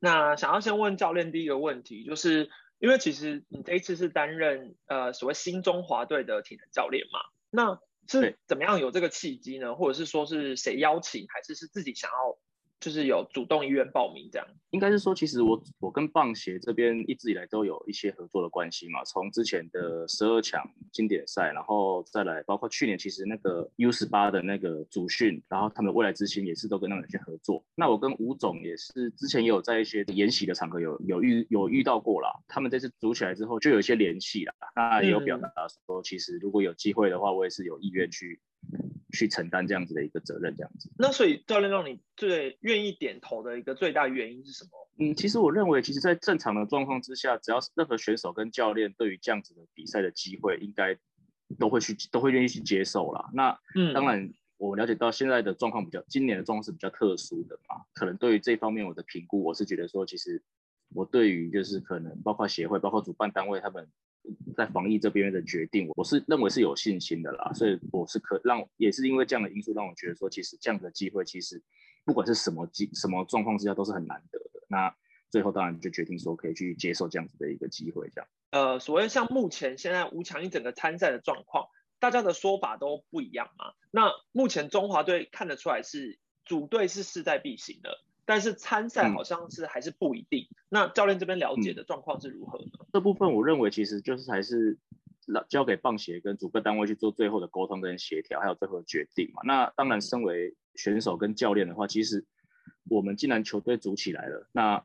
那想要先问教练第一个问题，就是因为其实你这一次是担任呃所谓新中华队的体能教练嘛，那是怎么样有这个契机呢？或者是说是谁邀请，还是是自己想要？就是有主动意愿报名这样，应该是说，其实我我跟棒协这边一直以来都有一些合作的关系嘛。从之前的十二强经典赛，然后再来，包括去年其实那个 U 十八的那个主训，然后他们的未来之星也是都跟他们去合作。那我跟吴总也是之前也有在一些研习的场合有有遇有遇到过啦。他们这次组起来之后就有一些联系了，那也有表达说，其实如果有机会的话，我也是有意愿去。去承担这样子的一个责任，这样子。那所以教练让你最愿意点头的一个最大原因是什么？嗯，其实我认为，其实，在正常的状况之下，只要是任何选手跟教练对于这样子的比赛的机会，应该都会去，都会愿意去接受啦。那，嗯，当然，我了解到现在的状况比较，今年的状况是比较特殊的嘛，可能对于这方面我的评估，我是觉得说，其实我对于就是可能包括协会，包括主办单位他们。在防疫这边的决定，我是认为是有信心的啦，所以我是可让，也是因为这样的因素让我觉得说，其实这样的机会，其实不管是什么机什么状况之下都是很难得的。那最后当然就决定说可以去接受这样子的一个机会，这样。呃，所谓像目前现在吴强一整个参赛的状况，大家的说法都不一样嘛。那目前中华队看得出来是组队是势在必行的。但是参赛好像是还是不一定。那教练这边了解的状况是如何呢？这部分我认为其实就是还是交给棒协跟主办单位去做最后的沟通跟协调，还有最后的决定嘛。那当然，身为选手跟教练的话，其实我们既然球队组起来了，那。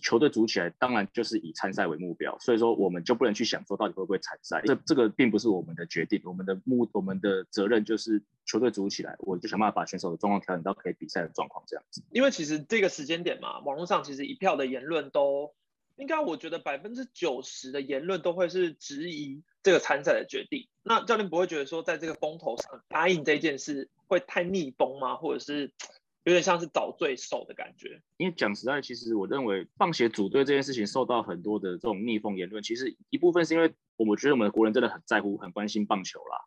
球队组起来，当然就是以参赛为目标，所以说我们就不能去想说到底会不会参赛，这这个并不是我们的决定，我们的目我们的责任就是球队组起来，我就想办法把选手的状况调整到可以比赛的状况这样子。因为其实这个时间点嘛，网络上其实一票的言论都应该，我觉得百分之九十的言论都会是质疑这个参赛的决定。那教练不会觉得说在这个风头上答应这件事会太逆风吗？或者是？有点像是找罪受的感觉，因为讲实在，其实我认为棒协组队这件事情受到很多的这种逆风言论，其实一部分是因为我们觉得我们的国人真的很在乎、很关心棒球啦。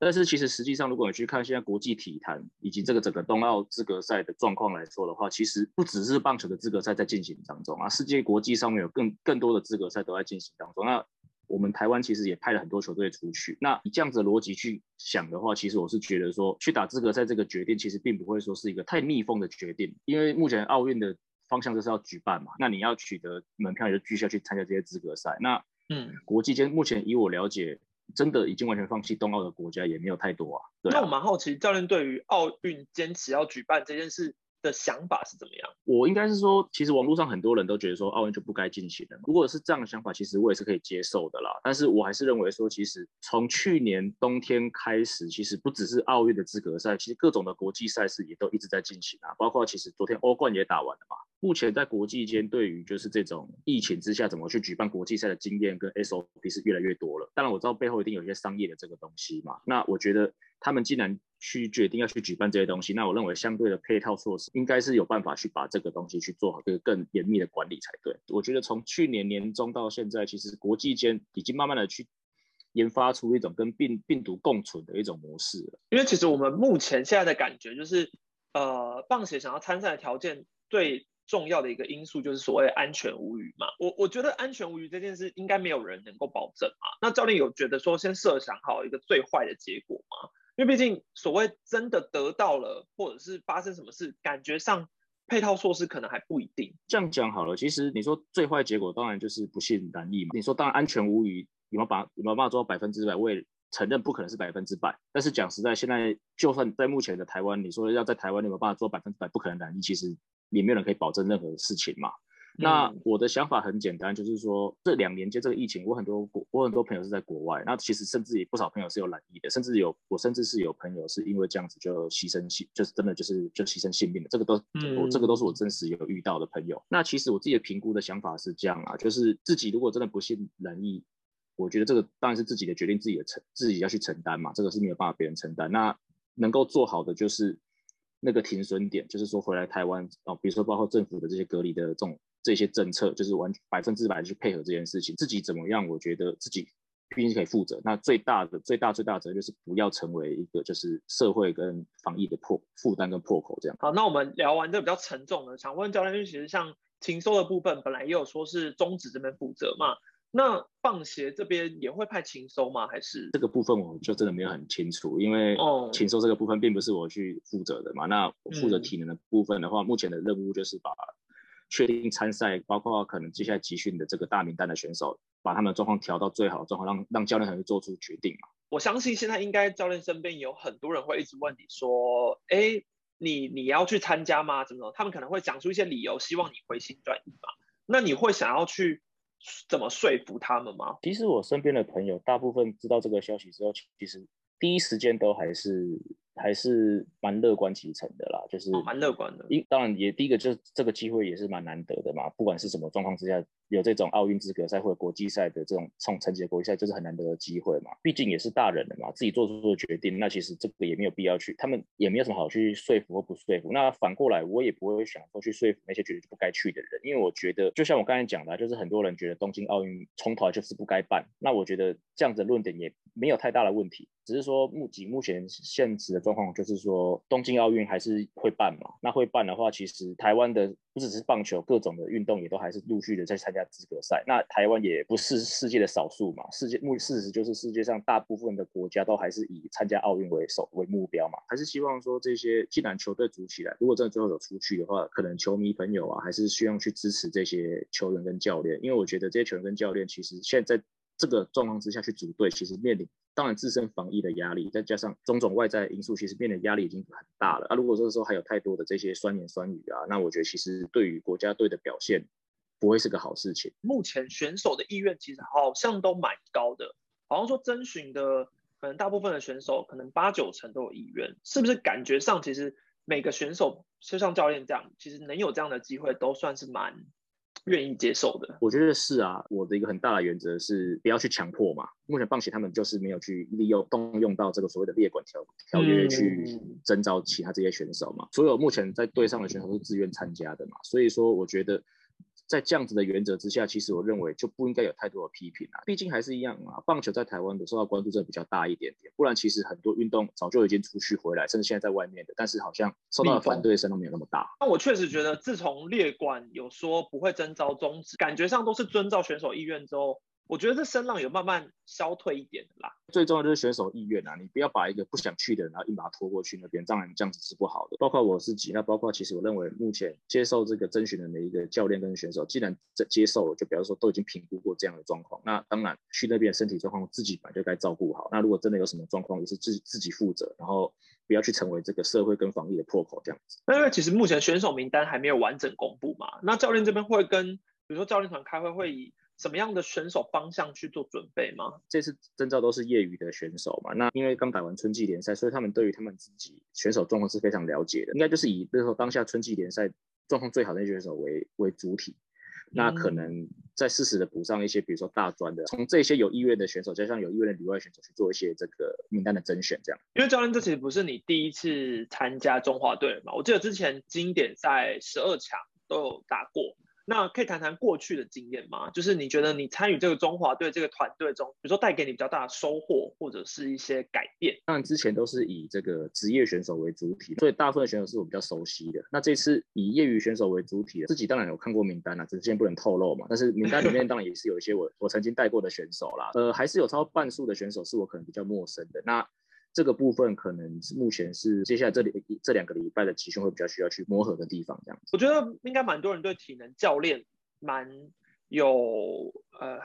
但是其实实际上，如果你去看现在国际体坛以及这个整个冬奥资格赛的状况来说的话，其实不只是棒球的资格赛在进行当中啊，世界国际上面有更更多的资格赛都在进行当中。那我们台湾其实也派了很多球队出去。那以这样子的逻辑去想的话，其实我是觉得说，去打资格赛这个决定，其实并不会说是一个太逆风的决定。因为目前奥运的方向就是要举办嘛，那你要取得门票，就继续要去参加这些资格赛。那嗯，国际间目前以我了解，真的已经完全放弃冬奥的国家也没有太多啊。那我蛮好奇，教练对于奥运坚持要举办这件事。的想法是怎么样？我应该是说，其实网络上很多人都觉得说奥运就不该进行了。如果是这样的想法，其实我也是可以接受的啦。但是我还是认为说，其实从去年冬天开始，其实不只是奥运的资格赛，其实各种的国际赛事也都一直在进行啊。包括其实昨天欧冠也打完了嘛。目前在国际间，对于就是这种疫情之下怎么去举办国际赛的经验跟 SOP 是越来越多了。当然我知道背后一定有一些商业的这个东西嘛。那我觉得他们既然去决定要去举办这些东西，那我认为相对的配套措施应该是有办法去把这个东西去做好一个更严密的管理才对。我觉得从去年年中到现在，其实国际间已经慢慢的去研发出一种跟病病毒共存的一种模式了。因为其实我们目前现在的感觉就是，呃，棒协想要参赛的条件最重要的一个因素就是所谓安全无虞嘛。我我觉得安全无虞这件事应该没有人能够保证嘛。那教练有觉得说先设想好一个最坏的结果吗？因为毕竟所谓真的得到了，或者是发生什么事，感觉上配套措施可能还不一定。这样讲好了，其实你说最坏结果当然就是不幸难易嘛。你说当然安全无虞，有没有把有没有办法做到百分之百？我也承认不可能是百分之百。但是讲实在，现在就算在目前的台湾，你说要在台湾有没有办法做百分之百？不可能难易，其实也没有人可以保证任何事情嘛。那我的想法很简单，就是说这两年间这个疫情，我很多国我很多朋友是在国外，那其实甚至也不少朋友是有染疫的，甚至有我甚至是有朋友是因为这样子就牺牲性，就是真的就是就牺牲性命的，这个都我这个都是我真实有遇到的朋友。那其实我自己的评估的想法是这样啊，就是自己如果真的不幸染疫，我觉得这个当然是自己的决定，自己的承自己要去承担嘛，这个是没有办法别人承担。那能够做好的就是那个停损点，就是说回来台湾哦，比如说包括政府的这些隔离的这种。这些政策就是完百分之百去配合这件事情，自己怎么样？我觉得自己毕竟是可以负责。那最大的、最大、最大的责任就是不要成为一个就是社会跟防疫的破负担跟破口这样。好，那我们聊完这比较沉重的，想问教练，就其实像禽收的部分本来也有说是中职这边负责嘛，那棒协这边也会派禽收吗？还是这个部分我就真的没有很清楚，因为禽收这个部分并不是我去负责的嘛。那我负责体能的部分的话，目前的任务就是把确定参赛，包括可能接下来集训的这个大名单的选手，把他们的状况调到最好状况，让让教练团做出决定嘛。我相信现在应该教练身边有很多人会一直问你说，哎。你你要去参加吗？怎么？他们可能会讲出一些理由，希望你回心转意嘛。那你会想要去怎么说服他们吗？其实我身边的朋友大部分知道这个消息之后，其实第一时间都还是。还是蛮乐观其成的啦，就是蛮乐观的。因当然也第一个就是这个机会也是蛮难得的嘛，不管是什么状况之下，有这种奥运资格赛或者国际赛的这种冲成绩的国际赛，就是很难得的机会嘛。毕竟也是大人了嘛，自己做出的决定，那其实这个也没有必要去，他们也没有什么好去说服或不说服。那反过来，我也不会想说去说服那些觉得不该去的人，因为我觉得就像我刚才讲的，就是很多人觉得东京奥运冲头就是不该办，那我觉得这样子论点也没有太大的问题。只是说目前目前现实的状况就是说东京奥运还是会办嘛，那会办的话，其实台湾的不只是棒球，各种的运动也都还是陆续的在参加资格赛。那台湾也不是世界的少数嘛，世界目事实就是世界上大部分的国家都还是以参加奥运为首为目标嘛，还是希望说这些既然球队组起来，如果真的最后有出去的话，可能球迷朋友啊还是需要去支持这些球员跟教练，因为我觉得这些球员跟教练其实现在这个状况之下去组队，其实面临。当然，自身防疫的压力，再加上种种外在因素，其实面临压力已经很大了。啊，如果这个时候还有太多的这些酸言酸语啊，那我觉得其实对于国家队的表现不会是个好事情。目前选手的意愿其实好像都蛮高的，好像说征询的可能大部分的选手可能八九成都有意愿，是不是感觉上其实每个选手就像教练这样，其实能有这样的机会都算是蛮。愿意接受的，我觉得是啊。我的一个很大的原则是不要去强迫嘛。目前棒协他们就是没有去利用动用到这个所谓的列管条条约去征召其他这些选手嘛。所有目前在队上的选手是自愿参加的嘛。所以说，我觉得。在这样子的原则之下，其实我认为就不应该有太多的批评啊。毕竟还是一样啊，棒球在台湾的受到关注真的比较大一点点。不然其实很多运动早就已经出去回来，甚至现在在外面的，但是好像受到的反对声都没有那么大。那我确实觉得，自从列管有说不会征召终止，感觉上都是遵照选手意愿之后。我觉得这声浪有慢慢消退一点的啦。最重要就是选手意愿啊，你不要把一个不想去的人，然后硬把他拖过去那边，当然这样子是不好的。包括我自己，那包括其实我认为目前接受这个征询的每一个教练跟选手，既然在接受了，就比方说都已经评估过这样的状况，那当然去那边身体状况自己本来就该照顾好。那如果真的有什么状况，也是自自己负责，然后不要去成为这个社会跟防疫的破口这样子。那因为其实目前选手名单还没有完整公布嘛，那教练这边会跟比如说教练团开会会议。什么样的选手方向去做准备吗？这次征召都是业余的选手嘛？那因为刚打完春季联赛，所以他们对于他们自己选手状况是非常了解的。应该就是以那时候当下春季联赛状况最好的那些选手为为主体，那可能再适时的补上一些，比如说大专的，从这些有意愿的选手，加上有意愿的里外选手去做一些这个名单的甄选，这样。因为教练这其实不是你第一次参加中华队嘛？我记得之前经典赛十二强都有打过。那可以谈谈过去的经验吗？就是你觉得你参与这个中华队这个团队中，比如说带给你比较大的收获，或者是一些改变？当然之前都是以这个职业选手为主体，所以大部分选手是我比较熟悉的。那这次以业余选手为主体，自己当然有看过名单啊，只是现在不能透露嘛。但是名单里面当然也是有一些我我曾经带过的选手啦，呃，还是有超半数的选手是我可能比较陌生的。那这个部分可能是目前是接下来这里这两个礼拜的集训会比较需要去磨合的地方，这样。我觉得应该蛮多人对体能教练蛮有呃，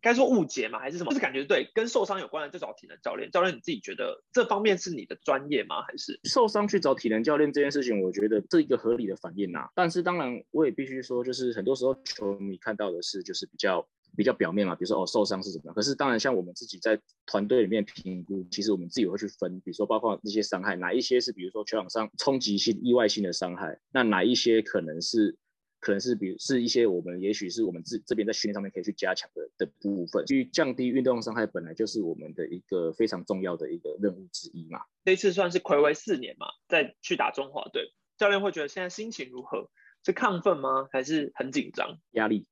该说误解嘛，还是什么？就是感觉对跟受伤有关的就找体能教练。教练你自己觉得这方面是你的专业吗？还是受伤去找体能教练这件事情，我觉得这一个合理的反应呐。但是当然我也必须说，就是很多时候球迷看到的是就是比较。比较表面嘛，比如说哦受伤是怎么样？可是当然像我们自己在团队里面评估，其实我们自己会去分，比如说包括那些伤害，哪一些是比如说球场上冲击性、意外性的伤害，那哪一些可能是可能是比如是一些我们也许是我们自这边在训练上面可以去加强的的部分，去降低运动伤害，本来就是我们的一个非常重要的一个任务之一嘛。这次算是暌违四年嘛，再去打中华队，教练会觉得现在心情如何？是亢奋吗？还是很紧张？压力。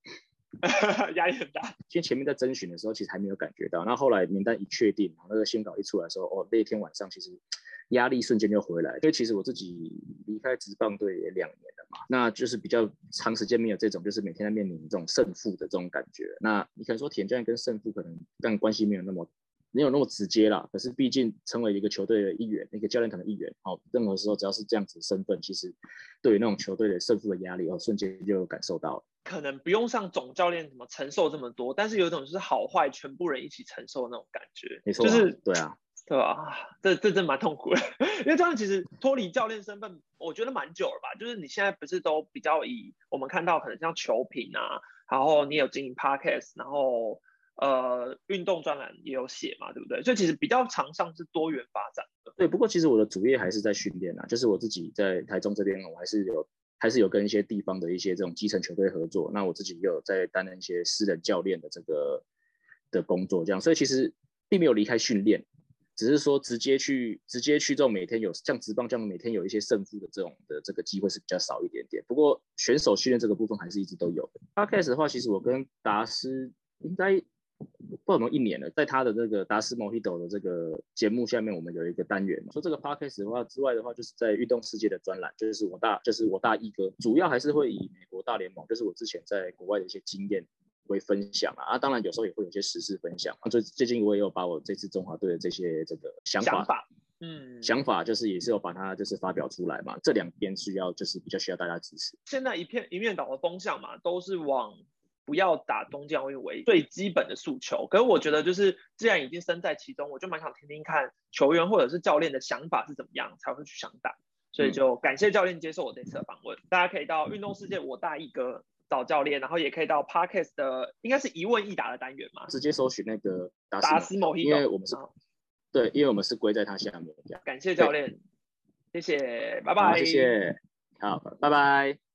压力很大。因为前面在征询的时候，其实还没有感觉到，那后来名单一确定，然后那个新稿一出来的时候，哦，那一天晚上其实压力瞬间就回来。因为其实我自己离开职棒队也两年了嘛，那就是比较长时间没有这种，就是每天在面临这种胜负的这种感觉。那你可能说田教练跟胜负可能但关系没有那么。没有那么直接啦，可是毕竟成为一个球队的一员，一个教练团的一员，好，任何时候只要是这样子身份，其实对于那种球队的胜负的压力，哦，瞬间就感受到了。可能不用像总教练怎么承受这么多，但是有一种就是好坏全部人一起承受那种感觉。没错，就是对啊，对吧？这这真蛮痛苦的，因为这样其实脱离教练身份，我觉得蛮久了吧。就是你现在不是都比较以我们看到可能像球评啊，然后你有经营 podcast，然后。呃，运动专栏也有写嘛，对不对？所以其实比较常上是多元发展的。对，不过其实我的主业还是在训练啊，就是我自己在台中这边，我还是有还是有跟一些地方的一些这种基层球队合作。那我自己也有在担任一些私人教练的这个的工作，这样。所以其实并没有离开训练，只是说直接去直接去这种每天有像直棒这样每天有一些胜负的这种的这个机会是比较少一点点。不过选手训练这个部分还是一直都有的。刚开始的话，其实我跟达斯应该。不可能一年了，在他的这个达斯莫希斗的这个节目下面，我们有一个单元。说这个 podcast 的话之外的话，就是在运动世界的专栏，就是我大，就是我大一哥，主要还是会以美国大联盟，就是我之前在国外的一些经验为分享啊。啊，当然有时候也会有些实事分享。最最近我也有把我这次中华队的这些这个想法，嗯，想法就是也是有把它就是发表出来嘛。这两边需要就是比较需要大家支持。现在一片一面倒的风向嘛，都是往。不要打东将位为最基本的诉求，可是我觉得就是既然已经身在其中，我就蛮想听听看球员或者是教练的想法是怎么样才会去想打，所以就感谢教练接受我这次的访问。大家可以到运动世界我大一哥找教练，然后也可以到 Parkes 的应该是一问一答的单元嘛，直接搜寻那个。达斯某一因为我们是，对，因为我们是归在他下面。感谢教练，谢谢，拜拜，谢谢，好，拜拜。